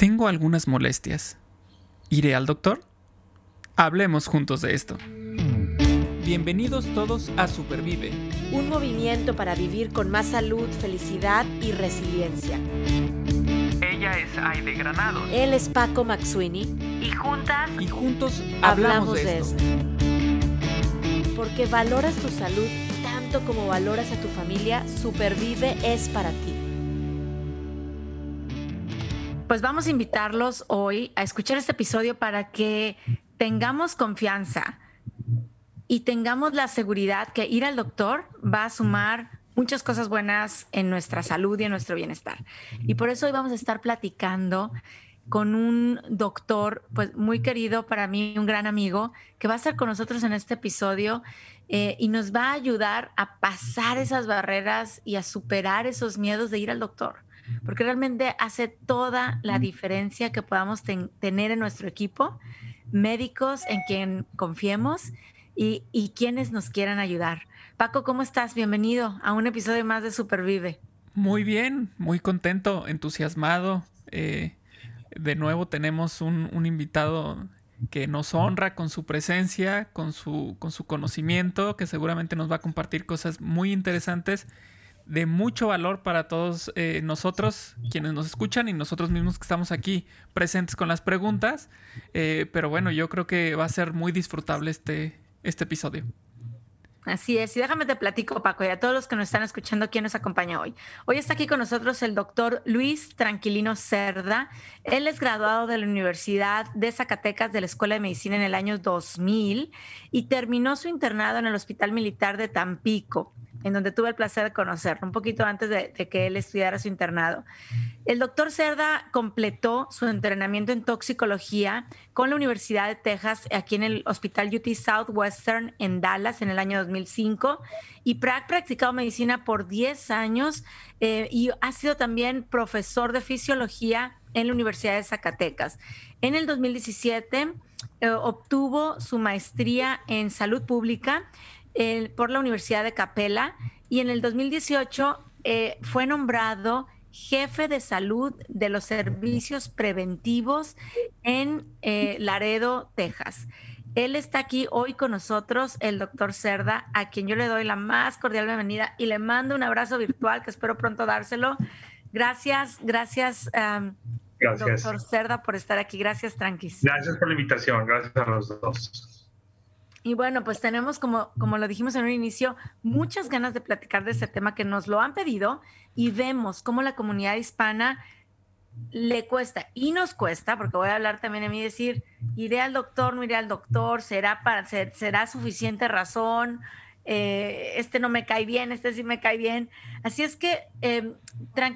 Tengo algunas molestias. ¿Iré al doctor? Hablemos juntos de esto. Bienvenidos todos a Supervive. Un movimiento para vivir con más salud, felicidad y resiliencia. Ella es Aide Granados. Él es Paco Maxuini. Y juntas. Y juntos hablamos, de, esto. Porque valoras tu salud tanto como valoras a tu familia, Supervive es para ti. Pues vamos a invitarlos hoy a escuchar este episodio para que tengamos confianza y tengamos la seguridad que ir al doctor va a sumar muchas cosas buenas en nuestra salud y en nuestro bienestar. Y por eso hoy vamos a estar platicando con un doctor, pues muy querido para mí, un gran amigo, que va a estar con nosotros en este episodio eh, y nos va a ayudar a pasar esas barreras y a superar esos miedos de ir al doctor porque realmente hace toda la diferencia que podamos tener en nuestro equipo, médicos en quien confiemos y, y, quienes nos quieran ayudar. Paco, ¿cómo estás? Bienvenido a un episodio más de Supervive. Muy bien, muy contento, entusiasmado. Eh, de nuevo tenemos un, un, invitado que nos honra con su presencia, con su, con su conocimiento, que seguramente nos va a compartir cosas muy interesantes de mucho valor para todos eh, nosotros, quienes nos escuchan y nosotros mismos que estamos aquí presentes con las preguntas. Eh, pero bueno, yo creo que va a ser muy disfrutable este, este episodio. Así es, y déjame te platico, Paco, y a todos los que nos están escuchando, ¿quién nos acompaña hoy? Hoy está aquí con nosotros el doctor Luis Tranquilino Cerda. Él es graduado de la Universidad de Zacatecas de la Escuela de Medicina en el año 2000 y terminó su internado en el Hospital Militar de Tampico en donde tuve el placer de conocerlo, un poquito antes de, que él estudiara su internado. El doctor Cerda completó su entrenamiento en toxicología con la Universidad de Texas, aquí en el Hospital UT Southwestern en Dallas en el año 2005, y ha medicina por 10 años eh, y ha sido también profesor de fisiología en la Universidad de Zacatecas. En el 2017 eh, obtuvo su maestría en salud pública por la Universidad de Capella y en el 2018 eh, fue nombrado jefe de salud de los servicios preventivos en eh, Laredo, Texas. Él está aquí hoy con nosotros, el doctor Cerda, a quien yo le doy la más cordial bienvenida y le mando un abrazo virtual que espero pronto dárselo. Gracias, gracias, gracias. doctor Cerda, por estar aquí. Gracias, Tranquis. Gracias por la invitación, gracias a los dos. Y bueno, pues tenemos, como, como lo dijimos en un inicio, muchas ganas de platicar de este tema que nos lo han pedido y vemos cómo la comunidad hispana le cuesta y nos cuesta, porque voy a hablar también de mí, decir, iré al doctor, no iré al doctor, será, para, será suficiente razón, eh, este no me cae bien, este sí me cae bien. Así es que, eh,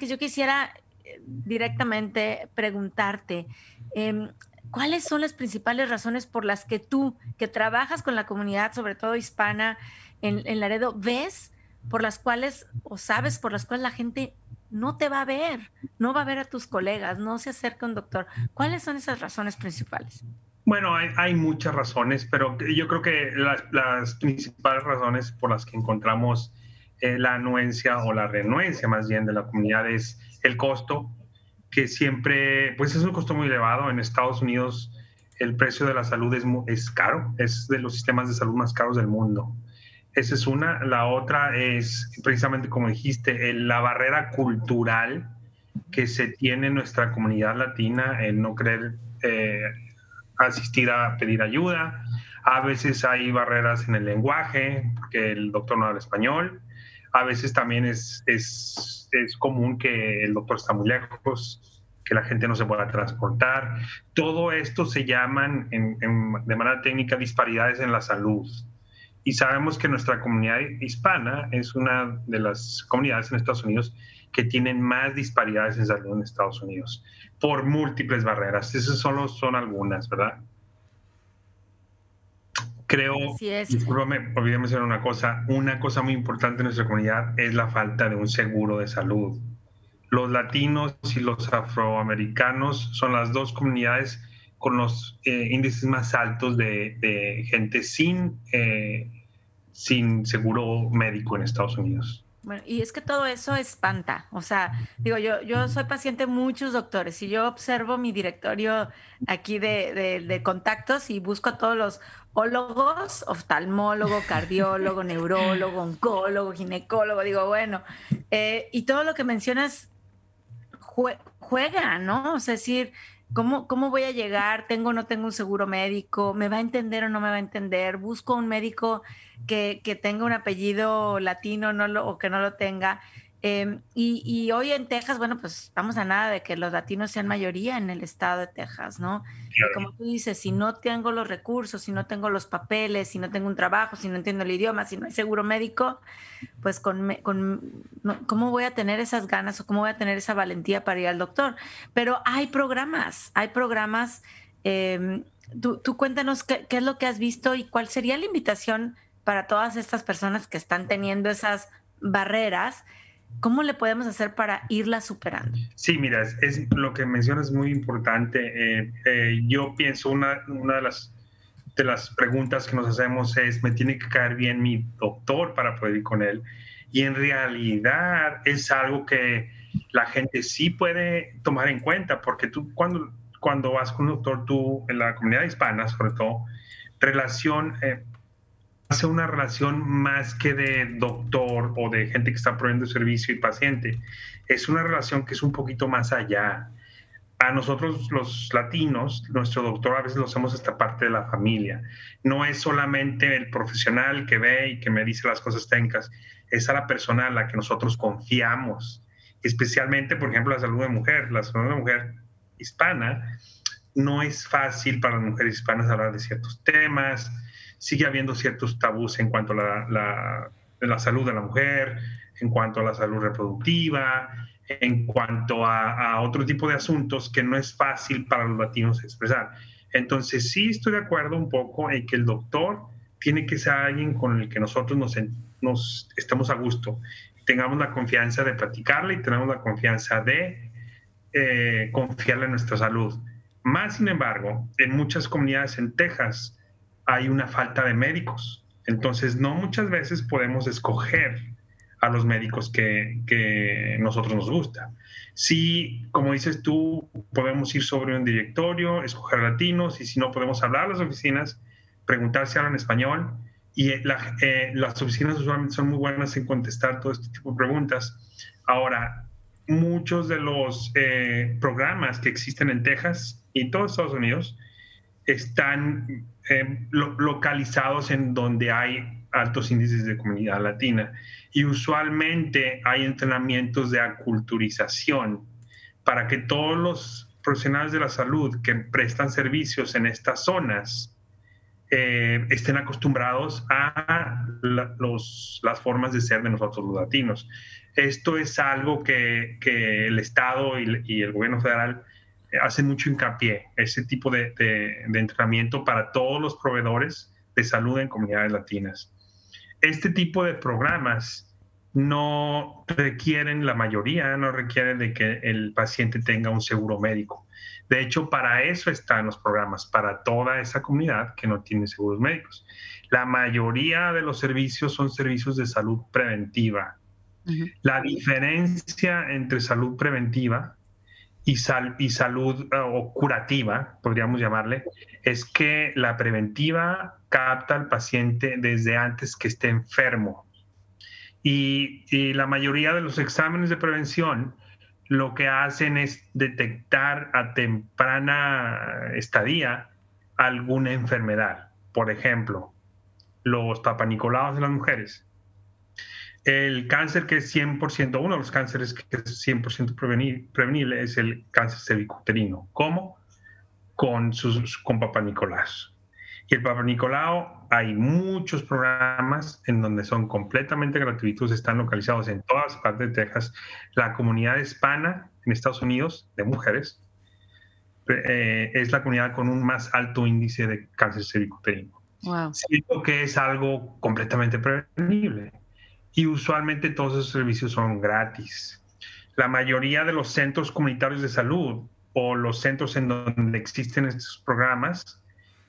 yo quisiera eh, directamente preguntarte, em, ¿cuáles son las principales razones por las que tú, que trabajas con la comunidad, sobre todo hispana, en, Laredo, ves por las cuales o sabes por las cuales la gente no te va a ver, no va a ver a tus colegas, no se acerca un doctor? ¿Cuáles son esas razones principales? Bueno, hay, muchas razones, pero yo creo que las, principales razones por las que encontramos eh, la anuencia o la renuencia más bien de la comunidad es el costo, que siempre, pues es un costo muy elevado. En Estados Unidos el precio de la salud es, es caro, es de los sistemas de salud más caros del mundo. Esa es una. La otra es, precisamente como dijiste, la barrera cultural que se tiene en nuestra comunidad latina en no querer eh, asistir a pedir ayuda. A veces hay barreras en el lenguaje, porque el doctor no habla español. A veces también es, es es común que el doctor está muy lejos, que la gente no se pueda transportar. Todo esto se llaman de manera técnica disparidades en la salud. Y sabemos que nuestra comunidad hispana es una de las comunidades en Estados Unidos que tienen más disparidades en salud en Estados Unidos por múltiples barreras. Esas solo son algunas, ¿verdad? Creo, discúlpame, olvidé mencionar una cosa, una cosa muy importante en nuestra comunidad es la falta de un seguro de salud. Los latinos y los afroamericanos son las dos comunidades con los eh, índices más altos de, gente sin, eh, sin seguro médico en Estados Unidos. Bueno, y es que todo eso espanta. O sea, digo, yo, yo soy paciente de muchos doctores y yo observo mi directorio aquí de, de, contactos y busco a todos los ólogos, oftalmólogo, cardiólogo, neurólogo, oncólogo, ginecólogo. Digo, bueno, eh, y todo lo que mencionas juega, ¿no? O sea, es decir, ¿Cómo, ¿Cómo voy a llegar? ¿Tengo o no tengo un seguro médico? ¿Me va a entender o no me va a entender? ¿Busco un médico que, que tenga un apellido latino no o que no lo tenga? Em, y, hoy en Texas, bueno, pues estamos a nada de que los latinos sean mayoría en el estado de Texas, ¿no? como tú dices, si no tengo los recursos, si no tengo los papeles, si no tengo un trabajo, si no entiendo el idioma, si no hay seguro médico, pues con, con ¿cómo voy a tener esas ganas o cómo voy a tener esa valentía para ir al doctor? Pero hay programas, hay programas. Em, tú, tú, cuéntanos qué, qué es lo que has visto y cuál sería la invitación para todas estas personas que están teniendo esas barreras ¿Cómo le podemos hacer para irla superando? Sí, mira, es, lo que mencionas es muy importante. Eh, eh, yo pienso una, una de las de las preguntas que nos hacemos es, ¿me tiene que caer bien mi doctor para poder ir con él? Y en realidad es algo que la gente sí puede tomar en cuenta, porque tú cuando, cuando vas con un doctor, tú en la comunidad hispana, sobre todo, relación, eh, hace una relación más que de doctor o de gente que está proveyendo servicio y paciente. Es una relación que es un poquito más allá. A nosotros los latinos, nuestro doctor a veces lo hacemos esta parte de la familia. No es solamente el profesional que ve y que me dice las cosas técnicas, es a la persona a la que nosotros confiamos. Especialmente, por ejemplo, la salud de mujer. La salud de mujer hispana no es fácil para las mujeres hispanas hablar de ciertos temas, sigue habiendo ciertos tabús en cuanto a la, salud de la mujer, en cuanto a la salud reproductiva, en cuanto a, otro tipo de asuntos que no es fácil para los latinos expresar. Entonces sí estoy de acuerdo un poco en que el doctor tiene que ser alguien con el que nosotros nos, nos estemos a gusto, tengamos la confianza de platicarle y tenemos la confianza de eh, confiarle en nuestra salud. Más sin embargo, en muchas comunidades en Texas, hay una falta de médicos. Entonces, no muchas veces podemos escoger a los médicos que, que nosotros nos gusta. Sí, como dices tú, podemos ir sobre un directorio, escoger latinos, y si no podemos hablar a las oficinas, preguntar si hablan español. Y eh, las oficinas usualmente son muy buenas en contestar todo este tipo de preguntas. Ahora, muchos de los eh, programas que existen en Texas y todos Estados Unidos están eh, localizados en donde hay altos índices de comunidad latina. Y usualmente hay entrenamientos de aculturización para que todos los profesionales de la salud que prestan servicios en estas zonas eh, estén acostumbrados a los, las formas de ser de nosotros los latinos. Esto es algo que, que el Estado y el gobierno federal hace mucho hincapié ese tipo de, entrenamiento para todos los proveedores de salud en comunidades latinas. Este tipo de programas no requieren, la mayoría no requieren de que el paciente tenga un seguro médico. De hecho, para eso están los programas, para toda esa comunidad que no tiene seguros médicos. La mayoría de los servicios son servicios de salud preventiva. La diferencia entre salud preventiva y, y salud eh, o curativa, podríamos llamarle, es que la preventiva capta al paciente desde antes que esté enfermo. Y, la mayoría de los exámenes de prevención lo que hacen es detectar a temprana estadía alguna enfermedad. Por ejemplo, los papanicolaos de las mujeres el cáncer que es 100%, uno de los cánceres que es 100% prevenible es el cáncer cervicuterino. ¿Cómo? Con, sus, con Papa Nicolás. Y el Papa Nicolau, hay muchos programas en donde son completamente gratuitos, están localizados en todas partes de Texas. La comunidad hispana en Estados Unidos de mujeres eh, es la comunidad con un más alto índice de cáncer cervicuterino. Wow. Siento que es algo completamente prevenible y usualmente todos esos servicios son gratis. La mayoría de los centros comunitarios de salud o los centros en donde existen estos programas,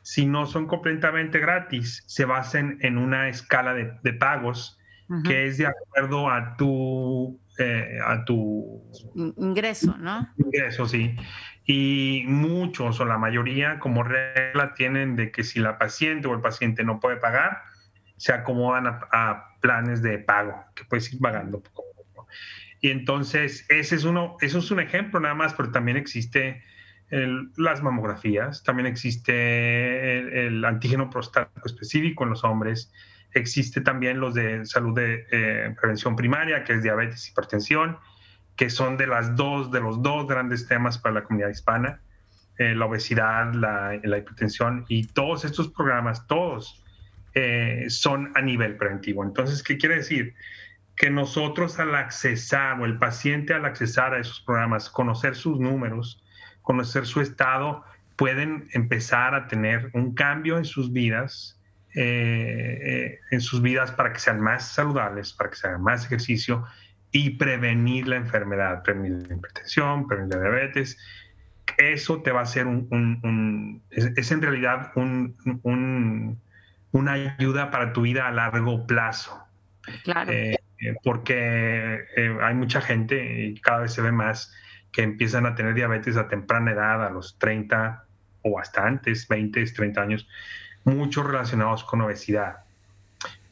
si no son completamente gratis, se basan en una escala de, pagos que es de acuerdo a tu, eh, a tu ingreso, ¿no? Ingreso, sí. Y muchos o la mayoría como regla tienen de que si la paciente o el paciente no puede pagar, se acomodan a, planes de pago, que puedes ir pagando. Y entonces, ese es uno, eso es un ejemplo nada más, pero también existe las mamografías, también existe el, antígeno prostático específico en los hombres, existe también los de salud de eh, prevención primaria, que es diabetes y hipertensión, que son de las dos, de los dos grandes temas para la comunidad hispana, eh, la obesidad, la, hipertensión y todos estos programas, todos eh, son a nivel preventivo. Entonces, ¿qué quiere decir? Que nosotros al accesar o el paciente al accesar a esos programas, conocer sus números, conocer su estado, pueden empezar a tener un cambio en sus vidas, eh, eh, en sus vidas para que sean más saludables, para que se hagan más ejercicio y prevenir la enfermedad, prevenir la hipertensión, prevenir la diabetes. Eso te va a hacer un, es, en realidad un, una ayuda para tu vida a largo plazo. Claro. Eh, porque hay mucha gente y cada vez se ve más que empiezan a tener diabetes a temprana edad, a los 30 o hasta antes, 20, 30 años, muchos relacionados con obesidad.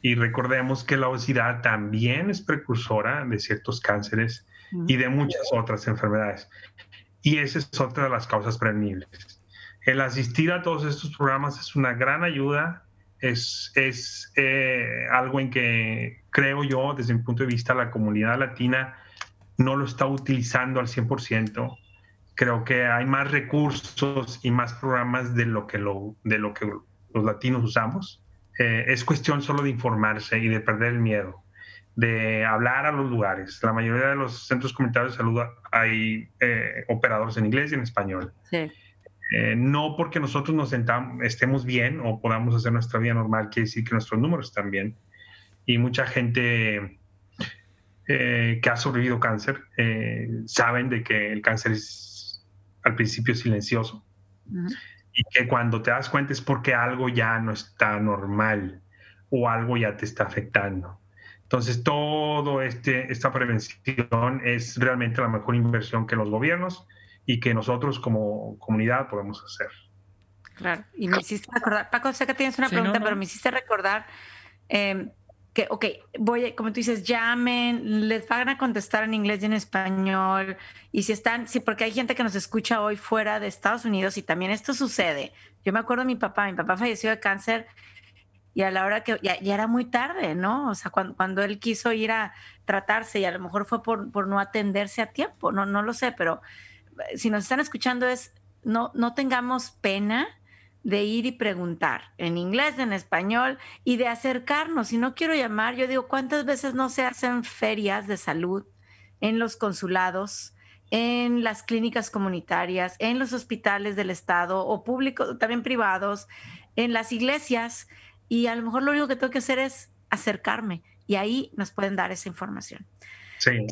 Y recordemos que la obesidad también es precursora de ciertos cánceres y de muchas otras enfermedades. Y esa es otra de las causas prevenibles. El asistir a todos estos programas es una gran ayuda, es, es eh, algo en que creo yo, desde mi punto de vista, la comunidad latina no lo está utilizando al 100%. Creo que hay más recursos y más programas de lo que, lo, de lo que los latinos usamos. Eh, es cuestión solo de informarse y de perder el miedo, de hablar a los lugares. La mayoría de los centros comunitarios de salud hay eh, operadores en inglés y en español. Eh, no porque nosotros nos sentamos, estemos bien o podamos hacer nuestra vida normal, quiere decir que nuestros números están bien. Y mucha gente eh, que ha sobrevivido cáncer eh, saben de que el cáncer es al principio silencioso y que cuando te das cuenta es porque algo ya no está normal o algo ya te está afectando. Entonces, todo este, esta prevención es realmente la mejor inversión que los gobiernos y que nosotros como comunidad podemos hacer. Claro, y me hiciste recordar, Paco, sé que tienes una pregunta, pero me hiciste recordar eh, que, ok, voy, como tú dices, llamen, les van a contestar en inglés y en español. Y si están, sí, porque hay gente que nos escucha hoy fuera de Estados Unidos y también esto sucede. Yo me acuerdo de mi papá, mi papá falleció de cáncer y a la hora que ya, era muy tarde, ¿no? O sea, cuando, cuando, él quiso ir a tratarse y a lo mejor fue por, por no atenderse a tiempo, no, no lo sé, pero si nos están escuchando es, no, no tengamos pena de ir y preguntar en inglés, en español y de acercarnos. Si no quiero llamar, yo digo, ¿cuántas veces no se hacen ferias de salud en los consulados, en las clínicas comunitarias, en los hospitales del Estado o públicos, también privados, en las iglesias? Y a lo mejor lo único que tengo que hacer es acercarme y ahí nos pueden dar esa información. Sí.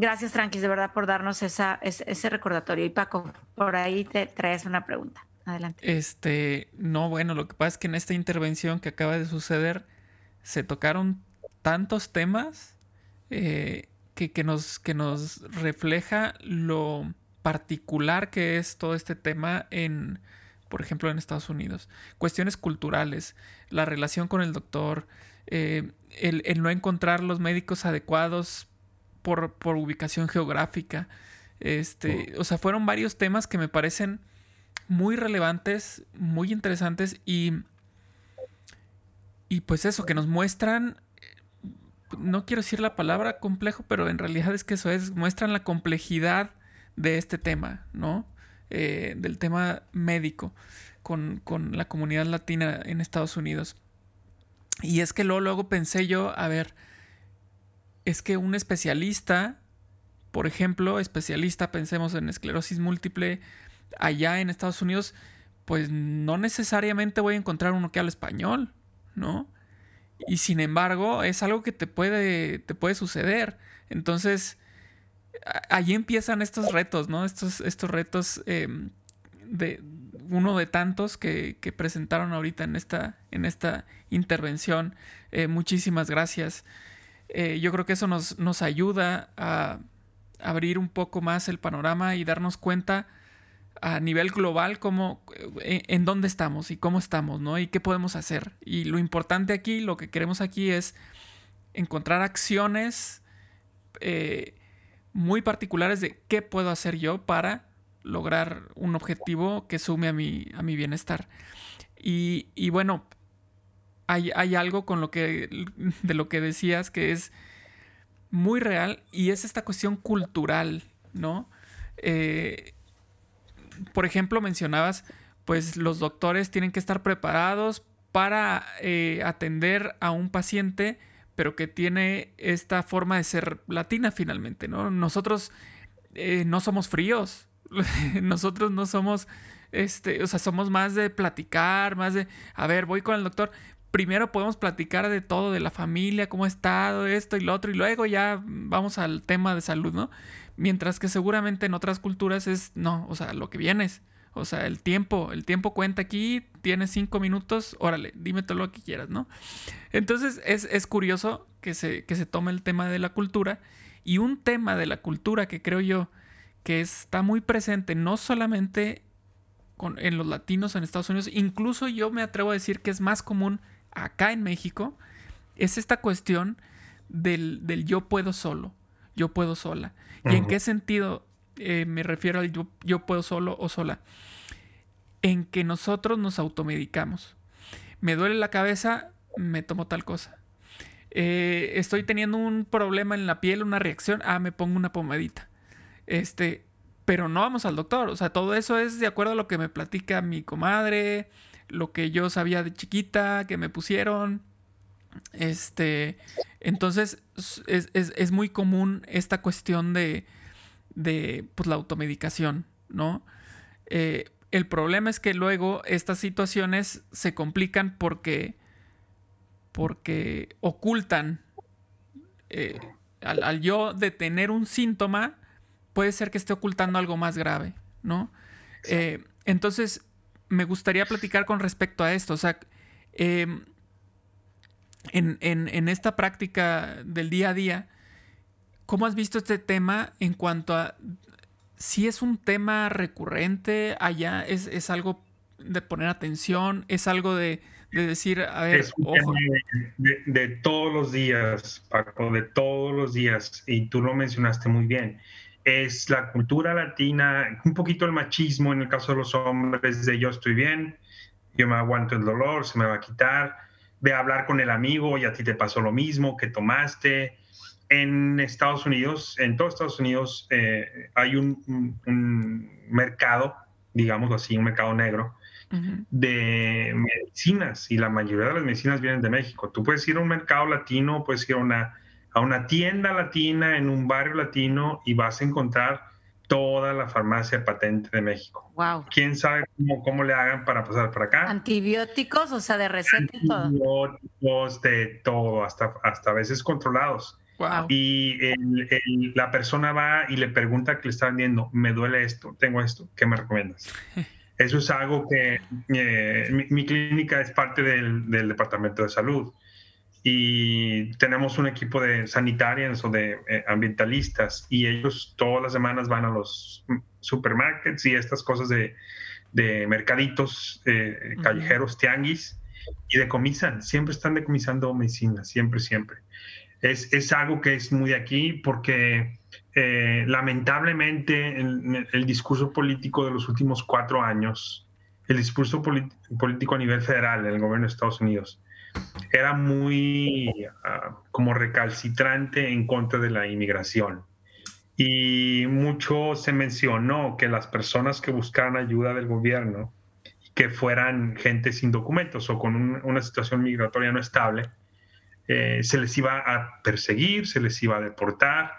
Gracias, Tranquis, de verdad, por darnos esa, ese, recordatorio. Y Paco, por ahí te traes una pregunta. Adelante. Este, no, bueno, lo que pasa es que en esta intervención que acaba de suceder se tocaron tantos temas eh, que, que, nos, que nos refleja lo particular que es todo este tema en, por ejemplo, en Estados Unidos. Cuestiones culturales, la relación con el doctor, eh, el, el, no encontrar los médicos adecuados por, por ubicación geográfica. Este, oh. o sea, fueron varios temas que me parecen muy relevantes, muy interesantes y, y pues eso, que nos muestran, no quiero decir la palabra complejo, pero en realidad es que eso es, muestran la complejidad de este tema, ¿no? Eh, del tema médico con, con, la comunidad latina en Estados Unidos. Y es que luego, luego pensé yo, a ver, es que un especialista, por ejemplo, especialista, pensemos en esclerosis múltiple, allá en Estados Unidos, pues no necesariamente voy a encontrar uno que hable español, ¿no? Y sin embargo, es algo que te puede, te puede suceder. Entonces, allí empiezan estos retos, ¿no? Estos, estos retos em, de uno de tantos que, presentaron ahorita en esta, en esta intervención. Eh, muchísimas gracias. Eh, yo creo que eso nos, nos ayuda a abrir un poco más el panorama y darnos cuenta a nivel global cómo, eh, en, dónde estamos y cómo estamos, ¿no? Y qué podemos hacer. Y lo importante aquí, lo que queremos aquí es encontrar acciones eh, muy particulares de qué puedo hacer yo para lograr un objetivo que sume a mi, a mi bienestar. Y, y bueno, hay, algo con lo que, de lo que decías que es muy real y es esta cuestión cultural, ¿no? Eh, por ejemplo, mencionabas, pues los doctores tienen que estar preparados para eh, atender a un paciente, pero que tiene esta forma de ser latina finalmente, ¿no? Nosotros eh, no somos fríos, nosotros no somos, este, o sea, somos más de platicar, más de, a ver, voy con el doctor, primero podemos platicar de todo, de la familia, cómo ha estado, esto y lo otro, y luego ya vamos al tema de salud, ¿no? Mientras que seguramente en otras culturas es, no, o sea, lo que vienes. O sea, el tiempo, el tiempo cuenta aquí, tienes cinco minutos, órale, dime todo lo que quieras, ¿no? Entonces es, curioso que se, que se tome el tema de la cultura y un tema de la cultura que creo yo que está muy presente no solamente con, en los latinos en Estados Unidos, incluso yo me atrevo a decir que es más común acá en México es esta cuestión del, yo puedo solo, yo puedo sola. ¿Y en qué sentido eh, me refiero al yo, puedo solo o sola? En que nosotros nos automedicamos. Me duele la cabeza, me tomo tal cosa. Eh, estoy teniendo un problema en la piel, una reacción, ah, me pongo una pomadita. Este, pero no vamos al doctor. O sea, todo eso es de acuerdo a lo que me platica mi comadre, lo que yo sabía de chiquita, que me pusieron. Este, entonces es, muy común esta cuestión de, de pues, la automedicación, ¿no? Eh, el problema es que luego estas situaciones se complican porque, porque ocultan, eh, al, yo detener un síntoma, puede ser que esté ocultando algo más grave, ¿no? Eh, entonces, me gustaría platicar con respecto a esto. O sea, em, en, esta práctica del día a día, ¿cómo has visto este tema en cuanto a si es un tema recurrente allá? ¿Es, algo de poner atención? ¿Es algo de, decir, a ver, ojo? De, de, todos los días, Paco, de todos los días. Y tú lo mencionaste muy bien es la cultura latina, un poquito el machismo en el caso de los hombres, de yo estoy bien, yo me aguanto el dolor, se me va a quitar, de hablar con el amigo y a ti te pasó lo mismo, que tomaste. En Estados Unidos, en todos Estados Unidos, eh, hay un, mercado, digamos así, un mercado negro, de medicinas y la mayoría de las medicinas vienen de México. Tú puedes ir a un mercado latino, puedes ir a una a una tienda latina en un barrio latino y vas a encontrar toda la farmacia patente de México. Wow. ¿Quién sabe cómo, cómo le hagan para pasar por acá? Antibióticos, o sea, de receta y todo. Antibióticos, de todo, hasta, hasta a veces controlados. Wow. Y la persona va y le pregunta que le está vendiendo, me duele esto, tengo esto, ¿qué me recomiendas? Eso es algo que eh, mi, clínica es parte del, del Departamento de Salud y tenemos un equipo de sanitarios o de eh, ambientalistas y ellos todas las semanas van a los supermarkets y estas cosas de, de mercaditos eh, callejeros, tianguis y decomisan, siempre están decomisando medicina, siempre, siempre. Es, es algo que es muy de aquí porque eh, lamentablemente el, el, discurso político de los últimos cuatro años, el discurso político a nivel federal, en el gobierno de Estados Unidos, era muy ah, como recalcitrante en contra de la inmigración. Y mucho se mencionó que las personas que buscaran ayuda del gobierno, que fueran gente sin documentos o con una situación migratoria no estable, eh, se les iba a perseguir, se les iba a deportar.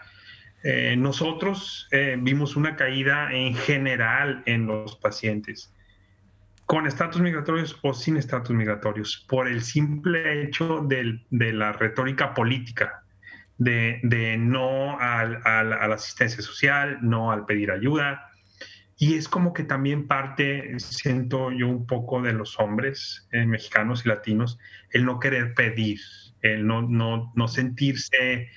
Eh, nosotros eh, vimos una caída en general en los pacientes con estatus migratorios o sin estatus migratorios, por el simple hecho de la retórica política, de, no a la asistencia social, no al pedir ayuda. Y es como que también parte, siento yo, un poco de los hombres eh, mexicanos y latinos, el no querer pedir, el no, no, no sentirse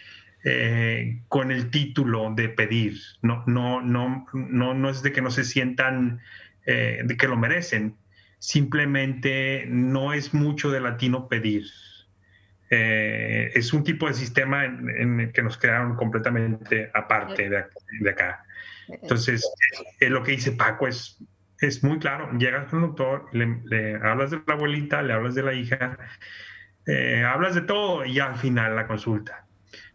eh, con el título de pedir. No, no, no, no, no es de que no se sientan eh, de que lo merecen. Simplemente no es mucho de latino pedir. es un tipo de sistema en, el que nos crearon completamente aparte de, de acá. Entonces, eh, lo que dice Paco es, es muy claro. Llegas con el doctor, le, hablas de la abuelita, le hablas de la hija, eh, hablas de todo y al final la consulta.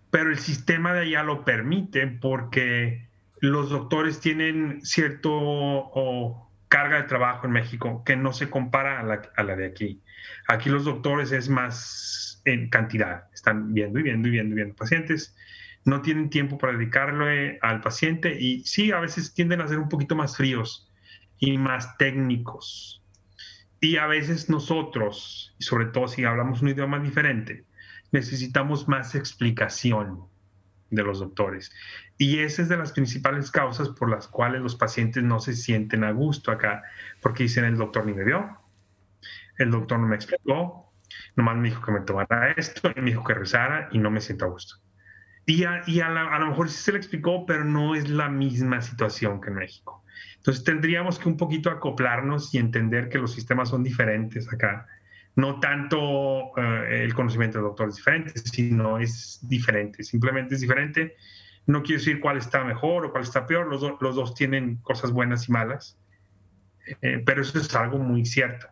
Pero el sistema de allá lo permite porque los doctores tienen cierto carga de trabajo en México que no se compara a la, de aquí. Aquí los doctores es más en cantidad, están viendo y viendo y viendo y viendo pacientes no tienen tiempo para dedicarle al paciente y sí, a veces tienden a ser un poquito más fríos y más técnicos. Y a veces nosotros, y sobre todo si hablamos un idioma diferente, necesitamos más explicación de los doctores. Y esa es de las principales causas por las cuales los pacientes no se sienten a gusto acá, porque dicen el doctor ni me vio, el doctor no me explicó, nomás me dijo que me tomara esto, y me dijo que rezara y no me siento a gusto. Y, a, a, lo mejor sí se le explicó, pero no es la misma situación que en México. Entonces tendríamos que un poquito acoplarnos y entender que los sistemas son diferentes acá. No tanto eh, el conocimiento del doctor es diferente, sino es diferente. Simplemente es diferente. No quiero decir cuál está mejor o cuál está peor. Los, los dos tienen cosas buenas y malas. Eh, pero eso es algo muy cierto.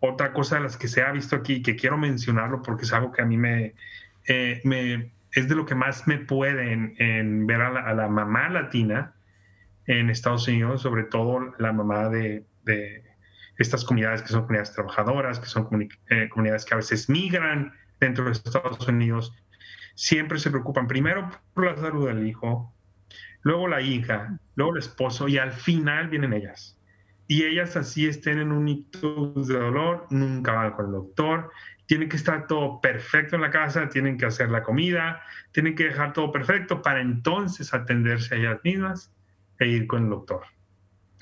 Otra cosa de las que se ha visto aquí, que quiero mencionarlo porque es algo que a mí me, eh, me es de lo que más me pueden en ver a la, mamá latina en Estados Unidos, sobre todo la mamá de, estas comunidades que son comunidades trabajadoras, que son eh, comunidades que a veces migran dentro de Estados Unidos, siempre se preocupan primero por la salud del hijo, luego la hija, luego el esposo y al final vienen ellas. Y ellas así estén en un hito de dolor, nunca van con el doctor, tiene que estar todo perfecto en la casa, tienen que hacer la comida, tienen que dejar todo perfecto para entonces atenderse a ellas mismas e ir con el doctor.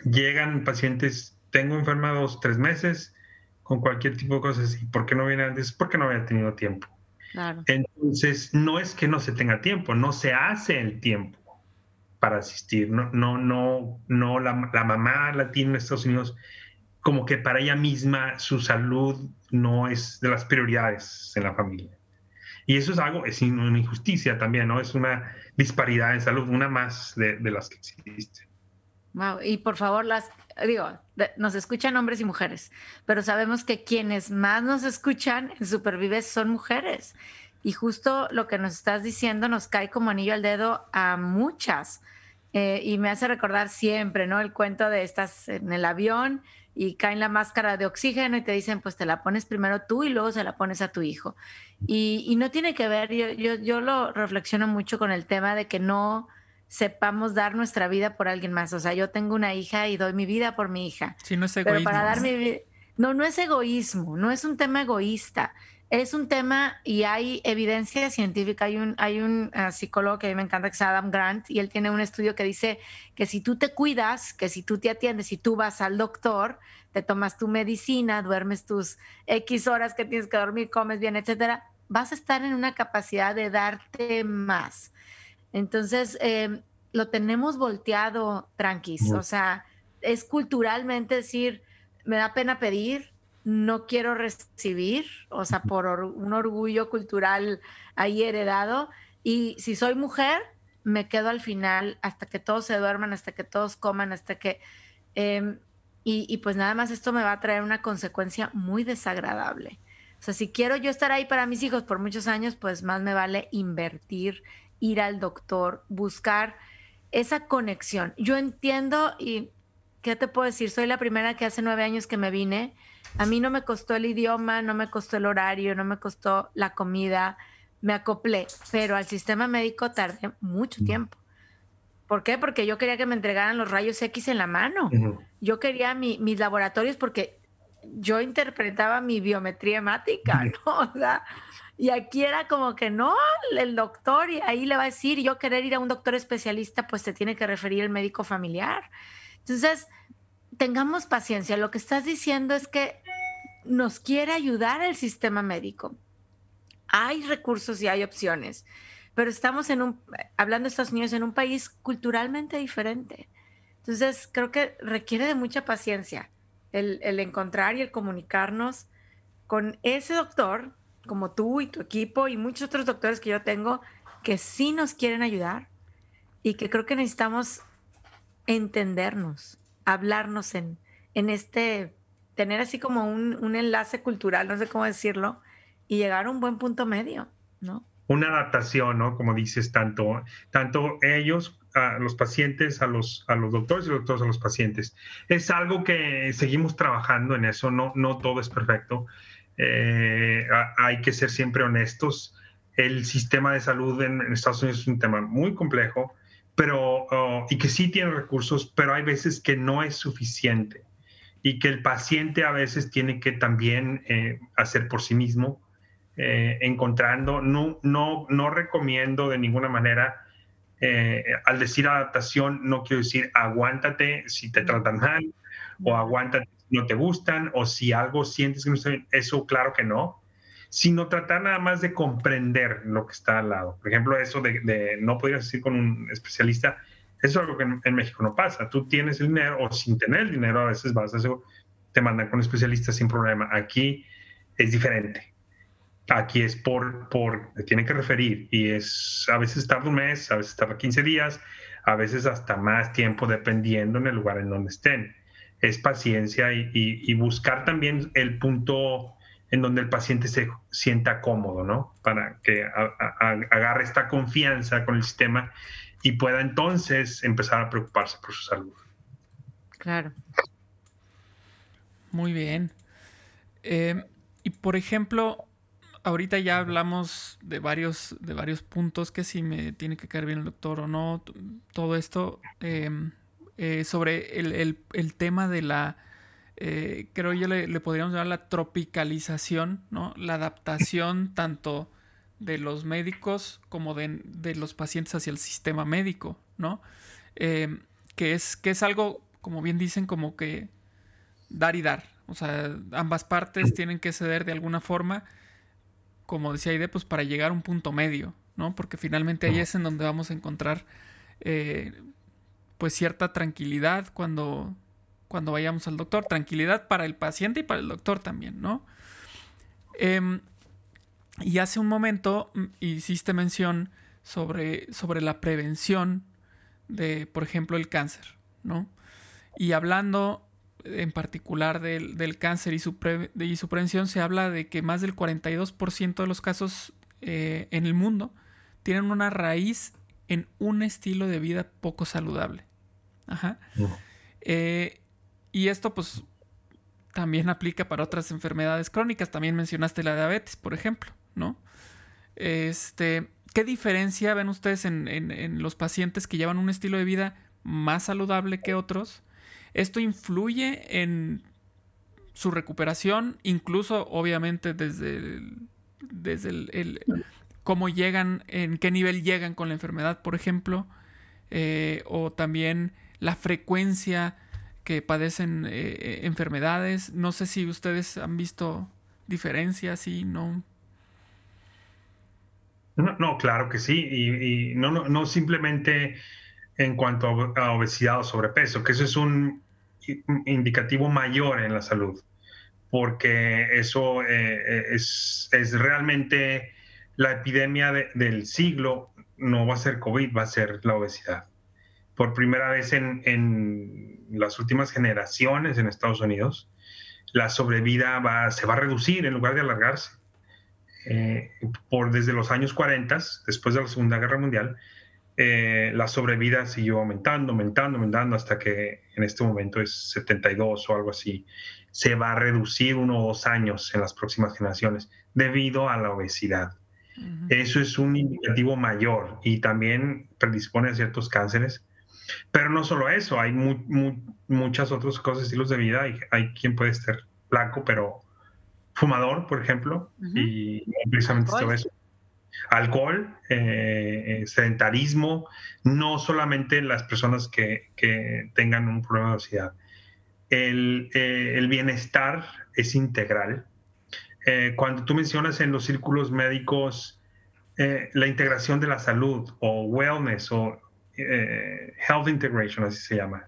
Llegan pacientes, tengo enfermados tres meses con cualquier tipo de cosas y ¿por qué no viene antes? Porque no había tenido tiempo. Entonces, no es que no se tenga tiempo, no se hace el tiempo para asistir. No, no, no, no la, la mamá latina en Estados Unidos como que para ella misma su salud no es de las prioridades en la familia. Y eso es algo, es una injusticia también, ¿no? Es una disparidad en salud, una más de, las que existe. Wow. Y por favor, las, digo, nos escuchan hombres y mujeres, pero sabemos que quienes más nos escuchan en Supervives son mujeres. Y justo lo que nos estás diciendo nos cae como anillo al dedo a muchas. Eh, y me hace recordar siempre, ¿no? El cuento de estas en el avión y caen la máscara de oxígeno y te dicen, pues te la pones primero tú y luego se la pones a tu hijo. Y, no tiene que ver, yo, yo, yo, lo reflexiono mucho con el tema de que no sepamos dar nuestra vida por alguien más. O sea, yo tengo una hija y doy mi vida por mi hija. Sí, no es egoísmo. Pero para dar mi No, no es egoísmo, no es un tema egoísta es un tema y hay evidencia científica. Hay un, hay un ah, psicólogo que a mí me encanta, que es Adam Grant, y él tiene un estudio que dice que si tú te cuidas, que si tú te atiendes, si tú vas al doctor, te tomas tu medicina, duermes tus X horas que tienes que dormir, comes bien, etcétera, vas a estar en una capacidad de darte más. Entonces, em, lo tenemos volteado, tranquis. O sea, es culturalmente decir, me da pena pedir, no quiero recibir, o sea, por un orgullo cultural ahí heredado. Y si soy mujer, me quedo al final hasta que todos se duerman, hasta que todos coman, hasta que... Em, y, pues nada más esto me va a traer una consecuencia muy desagradable. O sea, si quiero yo estar ahí para mis hijos por muchos años, pues más me vale invertir, ir al doctor, buscar esa conexión. Yo entiendo y, ¿qué te puedo decir? Soy la primera que hace nueve años que me vine a mí no me costó el idioma, no me costó el horario, no me costó la comida, me acoplé, pero al sistema médico tardé mucho tiempo. ¿Por qué? Porque yo quería que me entregaran los rayos X en la mano. Yo quería mis laboratorios porque yo interpretaba mi biometría hemática, ¿no? y aquí era como que no, el doctor, y ahí le va a decir, yo querer ir a un doctor especialista, pues te tiene que referir el médico familiar. Entonces, tengamos paciencia. Lo que estás diciendo es que nos quiere ayudar el sistema médico. Hay recursos y hay opciones, pero estamos en un, hablando de Estados Unidos, en un país culturalmente diferente. Entonces, creo que requiere de mucha paciencia el, el encontrar y el comunicarnos con ese doctor, como tú y tu equipo y muchos otros doctores que yo tengo, que sí nos quieren ayudar y que creo que necesitamos entendernos, hablarnos en, en este, tener así como un, un enlace cultural, no sé cómo decirlo, y llegar a un buen punto medio, ¿no? Una adaptación, ¿no? Como dices, tanto, tanto ellos, a los pacientes, a los, a los doctores y los doctores a los pacientes. Es algo que seguimos trabajando en eso, no, no todo es perfecto. Eh, hay que ser siempre honestos. El sistema de salud en, Estados Unidos es un tema muy complejo, pero, oh, y que sí tiene recursos, pero hay veces que no es suficiente y que el paciente a veces tiene que también eh, hacer por sí mismo, eh, encontrando, no, no, no recomiendo de ninguna manera, al decir adaptación, no quiero decir aguántate si te tratan mal o aguántate no te gustan o si algo sientes que no está bien, eso claro que no, sino tratar nada más de comprender lo que está al lado. Por ejemplo, eso de, no poder asistir con un especialista, eso es algo que en, México no pasa. Tú tienes el dinero o sin tener el dinero, a veces vas a eso, te mandan con especialistas sin problema. Aquí es diferente. Aquí es por, por, te que referir y es, a veces tarda un mes, a veces tarda 15 días, a veces hasta más tiempo dependiendo en el lugar en donde estén. Es paciencia y, y, buscar también el punto en donde el paciente se sienta cómodo, ¿no? Para que agarre esta confianza con el sistema y pueda entonces empezar a preocuparse por su salud. Claro. Muy bien. Eh, y por ejemplo, ahorita ya hablamos de varios, de varios puntos que si me tiene que caer bien el doctor o no, todo esto em, eh, sobre el, tema de la, eh, creo yo le, le, podríamos llamar la tropicalización, ¿no? La adaptación tanto de los médicos como de, los pacientes hacia el sistema médico, ¿no? Eh, que, es, que es algo, como bien dicen, como que dar y dar. O sea, ambas partes tienen que ceder de alguna forma, como decía Aide, pues para llegar a un punto medio, ¿no? Porque finalmente ahí es en donde vamos a encontrar eh, pues cierta tranquilidad cuando, cuando vayamos al doctor. Tranquilidad para el paciente y para el doctor también, ¿no? Eh, y hace un momento mm, hiciste mención sobre, sobre la prevención de, por ejemplo, el cáncer, ¿no? Y hablando en particular del, cáncer y su, y su, prevención, se habla de que más del 42% de los casos eh, en el mundo tienen una raíz en un estilo de vida poco saludable. Ajá. Eh, y esto, pues, también aplica para otras enfermedades crónicas. También mencionaste la diabetes, por ejemplo. ¿no? Este, ¿Qué diferencia ven ustedes en, los pacientes que llevan un estilo de vida más saludable que otros? ¿Esto influye en su recuperación, incluso obviamente desde el, desde el, cómo llegan, en qué nivel llegan con la enfermedad, por ejemplo, eh, o también la frecuencia que padecen eh, enfermedades. No sé si ustedes han visto diferencias, y no. No, claro que sí, y, no, no, simplemente en cuanto a obesidad o sobrepeso, que eso es un indicativo mayor en la salud, porque eso eh, es, es, realmente la epidemia del siglo, no va a ser COVID, va a ser la obesidad. Por primera vez en, en las últimas generaciones en Estados Unidos, la sobrevida va, se va a reducir en lugar de alargarse. Eh, por desde los años 40, después de la Segunda Guerra Mundial, eh, la sobrevida siguió aumentando, aumentando, aumentando hasta que en este momento es 72 o algo así. Se va a reducir uno o dos años en las próximas generaciones debido a la obesidad. Eso es un indicativo mayor y también predispone a ciertos cánceres. Pero no solo eso, hay muchas otras cosas, estilos de vida. Hay, hay quien puede estar flaco, pero fumador, por ejemplo, y precisamente esto eso. alcohol, eh, sedentarismo, no solamente las personas que, tengan un problema de obesidad. El, el bienestar es integral. cuando tú mencionas en los círculos médicos la integración de la salud o wellness o health integration, así se llama,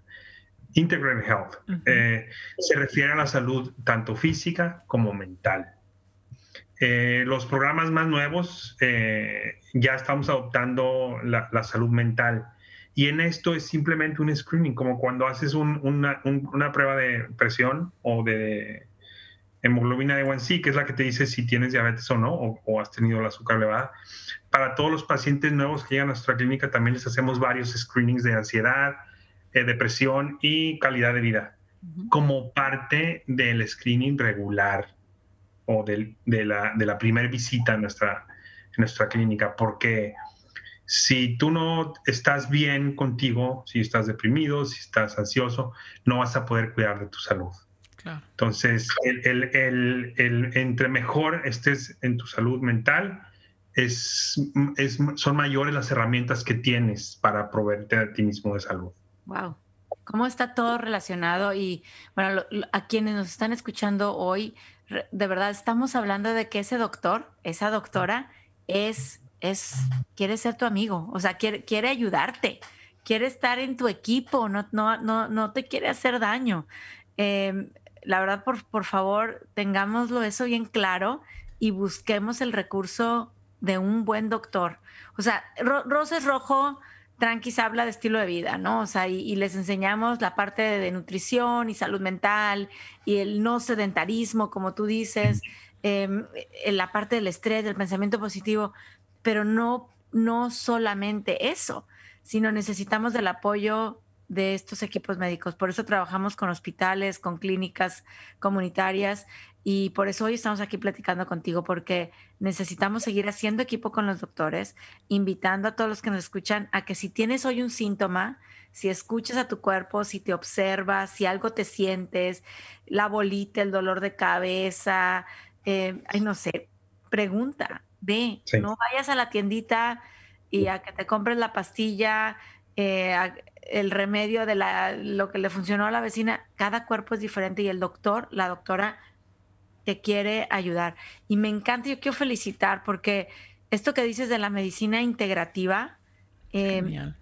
Integrated Health. Eh, se refiere a la salud tanto física como mental. Eh, los programas más nuevos eh, ya estamos adoptando la, salud mental y en esto es simplemente un screening, como cuando haces una, prueba de presión o de hemoglobina de 1C, que es la que te dice si tienes diabetes o no, o, o has tenido el azúcar elevada. Para todos los pacientes nuevos que llegan a nuestra clínica también les hacemos varios screenings de ansiedad, eh, depresión y calidad de vida, como parte del screening regular o de, la, de la primera visita a nuestra, nuestra clínica, porque si tú no estás bien contigo, si estás deprimido, si estás ansioso, no vas a poder cuidar de tu salud. Entonces, el, el, el, entre mejor estés en tu salud mental, es, es, son mayores las herramientas que tienes para proveerte a ti mismo de salud. Wow. ¿Cómo está todo relacionado? Y bueno, a quienes nos están escuchando hoy, de verdad estamos hablando de que ese doctor, esa doctora, es, es, quiere ser tu amigo, o sea, quiere, quiere ayudarte, quiere estar en tu equipo, no, no, no, no te quiere hacer daño. Em, la verdad, por, por favor, tengámoslo eso bien claro y busquemos el recurso de un buen doctor. O sea, Roses Rojo Tranquis habla de estilo de vida, ¿no? O sea, y, les enseñamos la parte de, nutrición y salud mental y el no sedentarismo, como tú dices, em, la parte del estrés, del pensamiento positivo, pero no, no solamente eso, sino necesitamos del apoyo de estos equipos médicos. Por eso trabajamos con hospitales, con clínicas comunitarias y por eso hoy estamos aquí platicando contigo, porque necesitamos seguir haciendo equipo con los doctores, invitando a todos los que nos escuchan a que si tienes hoy un síntoma, si escuchas a tu cuerpo, si te observas, si algo te sientes, la bolita, el dolor de cabeza, eh, ay, no sé, pregunta, ve, no vayas a la tiendita y a que te compres la pastilla, eh, el remedio de la, lo que le funcionó a la vecina, cada cuerpo es diferente y el doctor, la doctora te quiere ayudar. Y me encanta, yo quiero felicitar porque esto que dices de la medicina integrativa, eh,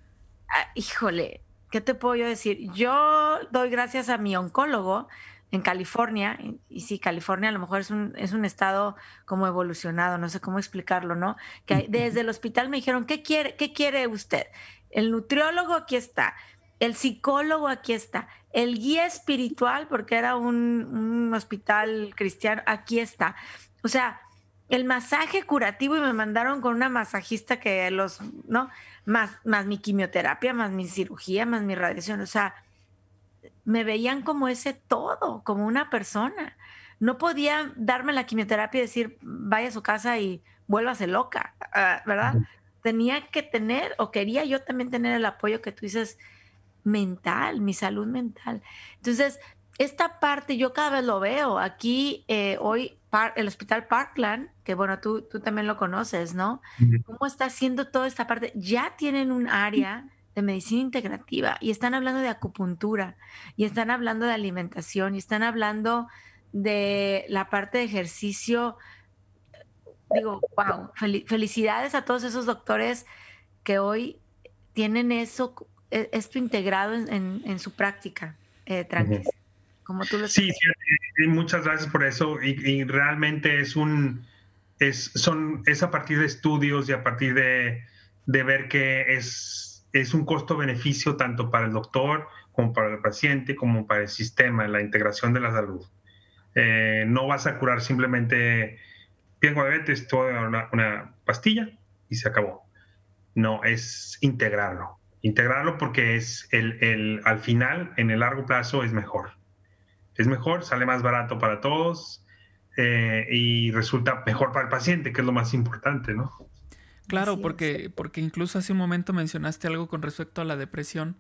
híjole, ¿qué te puedo yo decir? Yo doy gracias a mi oncólogo en California, y, sí, California a lo mejor es un, es un estado como evolucionado, no sé cómo explicarlo, ¿no? Que desde el hospital me dijeron, ¿qué quiere, qué quiere usted? El nutriólogo aquí está, el psicólogo aquí está, el guía espiritual, porque era un, hospital cristiano, aquí está. O sea, el masaje curativo y me mandaron con una masajista que los, ¿no? Más, más mi quimioterapia, más mi cirugía, más mi radiación. O sea, me veían como ese todo, como una persona. No podía darme la quimioterapia y decir, vaya a su casa y vuélvase loca, ah, ¿verdad? Tenía que tener, o quería yo también tener el apoyo que tú dices, mental, mi salud mental. Entonces, esta parte yo cada vez lo veo. Aquí eh, hoy el Hospital Parkland, que bueno, tú, tú también lo conoces, ¿no? ¿Cómo está haciendo toda esta parte? Ya tienen un área de medicina integrativa y están hablando de acupuntura y están hablando de alimentación y están hablando de la parte de ejercicio. Digo, wow, felicidades a todos esos doctores que hoy tienen eso e, esto integrado en, su práctica, eh, como tú lo Sí, sí, muchas gracias por eso. Y, realmente es un, es, son, es a partir de estudios y a partir de, de ver que es, es un costo-beneficio tanto para el doctor como para el paciente, como para el sistema, la integración de la salud. Eh, no vas a curar simplemente, tengo diabetes, toda una, una pastilla y se acabó. No, es integrarlo integrarlo porque es el, al final, en el largo plazo, es mejor. Es mejor, sale más barato para todos eh, y resulta mejor para el paciente, que es lo más importante, ¿no? Claro, porque, porque incluso hace un momento mencionaste algo con respecto a la depresión.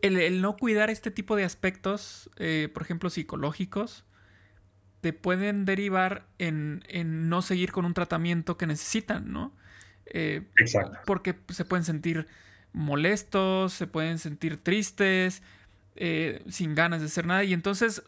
El, no cuidar este tipo de aspectos, eh, por ejemplo, psicológicos, te pueden derivar en, no seguir con un tratamiento que necesitan, ¿no? Eh, Exacto. Porque se pueden sentir molestos, se pueden sentir tristes, eh, sin ganas de hacer nada. Y entonces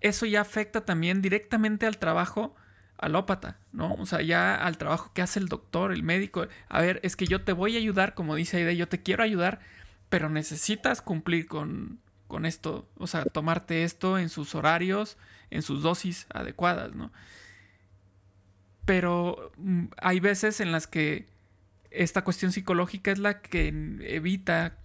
eso ya afecta también directamente al trabajo alópata, ¿no? O sea, ya al trabajo que hace el doctor, el médico. A ver, es que yo te voy a ayudar, como dice Aide, yo te quiero ayudar, pero necesitas cumplir con, con esto, o sea, tomarte esto en sus horarios, en sus dosis adecuadas, ¿no? Pero mm, hay veces en las que esta cuestión psicológica es la que evita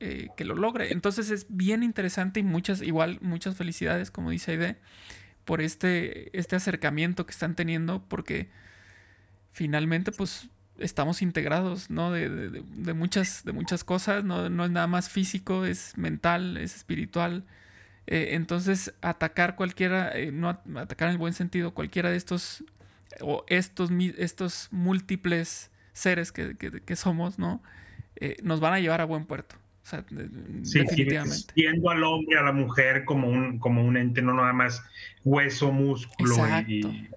eh, que lo logre. Entonces es bien interesante y muchas, igual, muchas felicidades, como dice Aide, por este, este acercamiento que están teniendo, porque finalmente, pues, estamos integrados, ¿no? De, muchas, de muchas cosas, ¿no? es nada más físico, es mental, es espiritual. Eh, entonces, atacar cualquiera, eh, no atacar en el buen sentido, cualquiera de estos, o estos, estos múltiples seres que, somos, ¿no? nos van a llevar a buen puerto sea, sí, definitivamente. Viendo al hombre, a la mujer como un, como un ente, no nada más hueso, músculo y,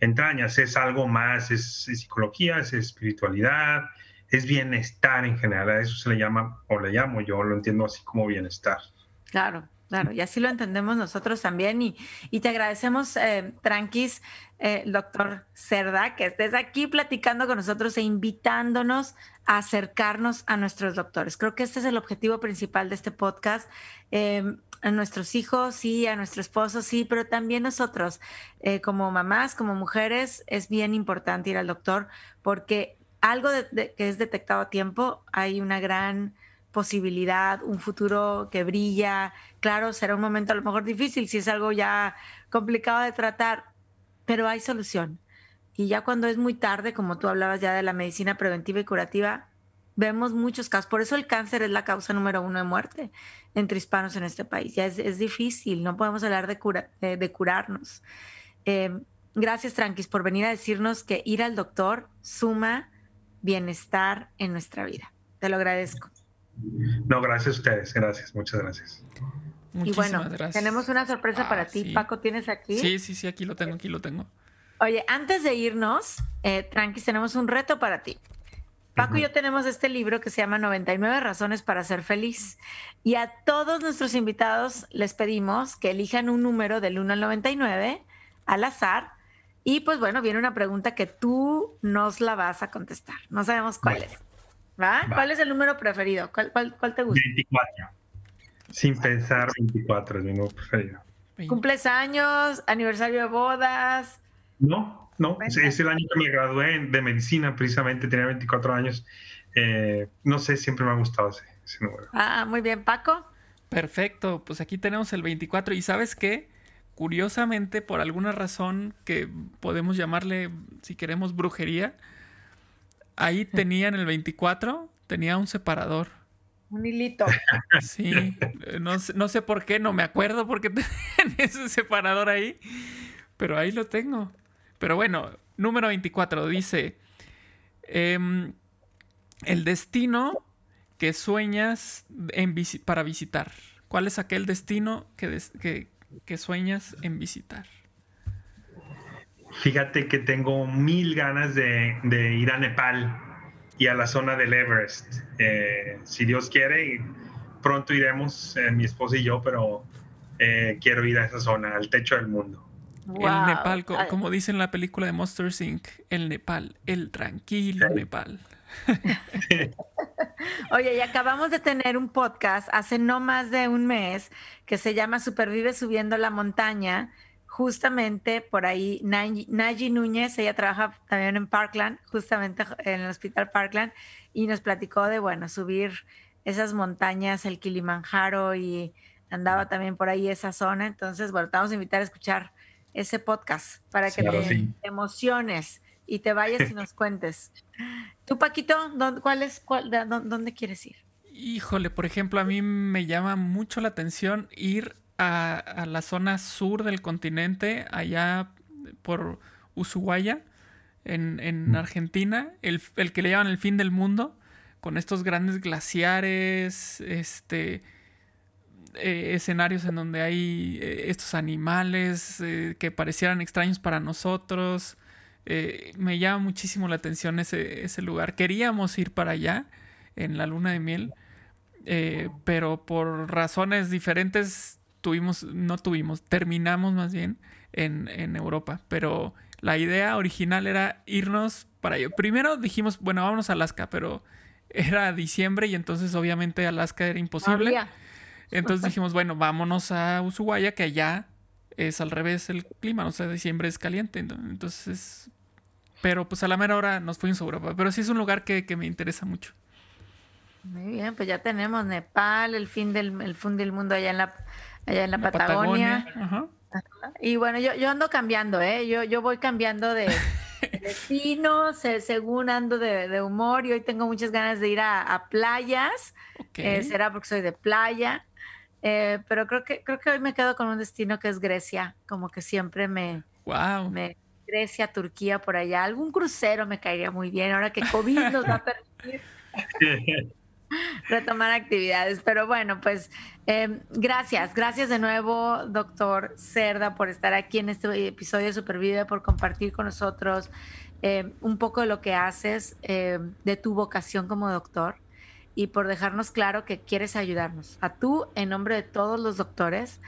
entrañas, es algo más, es, psicología, es espiritualidad, es bienestar en general, a eso se le llama, o le llamo yo, lo entiendo así como bienestar. Claro, Claro, y así lo entendemos nosotros también. Y, y te agradecemos, eh, Tranquis, eh, doctor Cerda, que estés aquí platicando con nosotros e invitándonos a acercarnos a nuestros doctores. Creo que este es el objetivo principal de este podcast. Em, a nuestros hijos, sí, a nuestro esposo, sí, pero también nosotros, eh, como mamás, como mujeres, es bien importante ir al doctor porque algo que es detectado a tiempo, hay una gran posibilidad, un futuro que brilla. Claro, será un momento a lo mejor difícil si es algo ya complicado de tratar, pero hay solución. Y ya cuando es muy tarde, como tú hablabas ya de la medicina preventiva y curativa, vemos muchos casos. Por eso el cáncer es la causa número uno de muerte entre hispanos en este país. Ya es, difícil, no podemos hablar de, cura, de, curarnos. Eh, gracias, Tranquis, por venir a decirnos que ir al doctor suma bienestar en nuestra vida. Te lo agradezco. No, gracias a ustedes, gracias, muchas gracias. y bueno, tenemos una sorpresa para ah, ti. Paco, ¿tienes aquí? Sí, sí, sí, aquí lo tengo, aquí lo tengo. Oye, antes de irnos, eh, Tranquis, tenemos un reto para ti. Paco y yo tenemos este libro que se llama 99 razones para ser feliz. Y a todos nuestros invitados les pedimos que elijan un número del 1 al 99 al azar. Y pues bueno, viene una pregunta que tú nos la vas a contestar. No sabemos cuál es. ¿Cuál es el número preferido? ¿Cuál, te gusta? 24. Sin pensar, 24 es mi número preferido. ¿Cumples años? ¿Aniversario de bodas? No, no. Es, el año que me gradué de medicina, precisamente, tenía 24 años. Eh, no sé, siempre me ha gustado ese, número. Ah, muy bien. ¿Paco? Perfecto. Pues aquí tenemos el 24. ¿Y sabes qué? Curiosamente, por alguna razón que podemos llamarle, si queremos, brujería, ahí tenía en el 24, tenía un separador. Un hilito. Sí, no, no sé por qué, no me acuerdo por qué tenía ese separador ahí, pero ahí lo tengo. Pero bueno, número 24 dice, em, el destino que sueñas en para visitar. ¿Cuál es aquel destino que, que sueñas en visitar? Fíjate que tengo mil ganas de, ir a Nepal y a la zona del Everest. Eh, si Dios quiere, pronto iremos, eh, mi esposa y yo, pero eh, quiero ir a esa zona, al techo del mundo. El Nepal, como dice en la película de Monsters Inc., el Nepal, el tranquilo Nepal. Oye, y acabamos de tener un podcast hace no más de un mes que se llama Supervive subiendo la montaña justamente por ahí Nayi Núñez, ella trabaja también en Parkland, justamente en el Hospital Parkland, y nos platicó de, bueno, subir esas montañas, el Kilimanjaro, y andaba también por ahí esa zona. Entonces, bueno, te vamos a invitar a escuchar ese podcast para que te emociones y te vayas y nos cuentes. Tú, Paquito, ¿cuál es, ¿dónde quieres ir? Híjole, por ejemplo, a mí me llama mucho la atención ir a, la zona sur del continente, allá por Ushuaia, en, Argentina, el, que le llaman el fin del mundo, con estos grandes glaciares, este, eh, escenarios en donde hay eh, estos animales eh, que parecieran extraños para nosotros. me llama muchísimo la atención ese, ese, lugar. Queríamos ir para allá en la luna de miel, pero por razones diferentes tuvimos, no tuvimos, terminamos más bien en, en Europa. Pero la idea original era irnos para allá. Primero dijimos, bueno, vámonos a Alaska, pero era diciembre y entonces obviamente Alaska era imposible. Entonces dijimos, bueno, vámonos a Ushuaia, que allá es al revés el clima, o sea, diciembre es caliente. Entonces, pero pues a la mera hora nos fuimos a Europa. Pero sí es un lugar que, me interesa mucho. Muy bien, pues ya tenemos Nepal, el fin del, el fin del mundo allá en la, allá en la, Patagonia. Y bueno, yo, yo ando cambiando, ¿eh? Yo, yo voy cambiando de, destino, según ando de, humor y hoy tengo muchas ganas de ir a, playas. Eh, será porque soy de playa. Eh, pero creo que, creo que hoy me quedo con un destino que es Grecia, como que siempre me... Wow. Me, Grecia, Turquía, por allá. Algún crucero me caería muy bien ahora que COVID nos va a permitir. retomar actividades. Pero bueno, pues em, gracias, gracias de nuevo, doctor Cerda, por estar aquí en este episodio de Supervive, por compartir con nosotros em, un poco de lo que haces, em, de tu vocación como doctor y por dejarnos claro que quieres ayudarnos. A tú, en nombre de todos los doctores,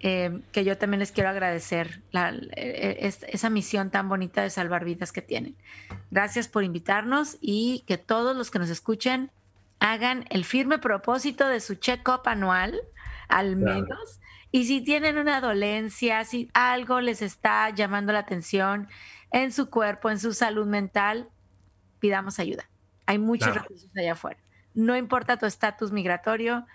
que yo también les quiero agradecer e, e, esa misión tan bonita de salvar vidas que tienen. Gracias por invitarnos y que todos los que nos escuchen hagan el firme propósito de su check-up anual, al menos. Y si tienen una dolencia, si algo les está llamando la atención en su cuerpo, en su salud mental, pidamos ayuda. Hay muchos recursos allá afuera. No importa tu estatus migratorio,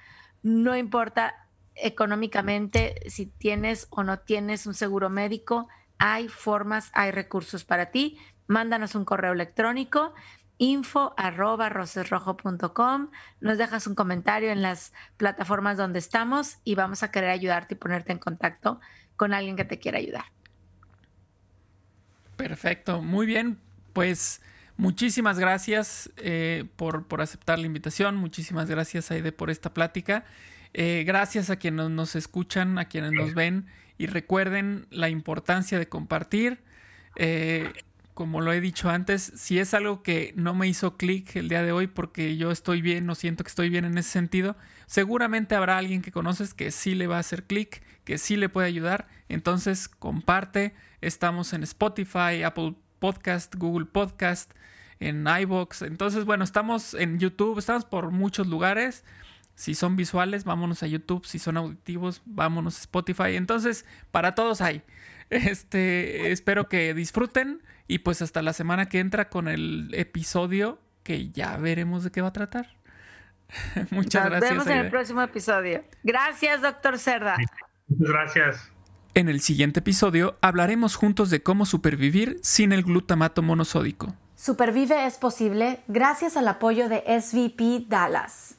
no importa económicamente si tienes o no tienes un seguro médico, hay formas, hay recursos para ti. Mándanos un correo electrónico info arroba. Nos dejas un comentario en las plataformas donde estamos y vamos a querer ayudarte y ponerte en contacto con alguien que te quiera ayudar. Perfecto, muy bien. Pues muchísimas gracias eh, por, aceptar la invitación. Muchísimas gracias, Aide, por esta plática. Eh, gracias a quienes nos escuchan, a quienes nos ven y recuerden la importancia de compartir. Eh, como lo he dicho antes, si es algo que no me hizo clic el día de hoy porque yo estoy bien, no siento que estoy bien en ese sentido, seguramente habrá alguien que conoces que sí le va a hacer clic, que sí le puede ayudar. Entonces, comparte. Estamos en Spotify, Apple Podcast, Google Podcast, en iBox. Entonces, bueno, estamos en YouTube, estamos por muchos lugares. Si son visuales, vámonos a YouTube. Si son auditivos, vámonos a Spotify. Entonces, para todos hay. Este, espero que disfruten. Y pues hasta la semana que entra con el episodio que ya veremos de qué va a tratar. Muchas gracias. Nos vemos en el próximo episodio. Gracias, doctor Cerda. Gracias. En el siguiente episodio hablaremos juntos de cómo supervivir sin el glutamato monosódico. Supervive es posible gracias al apoyo de SVP Dallas.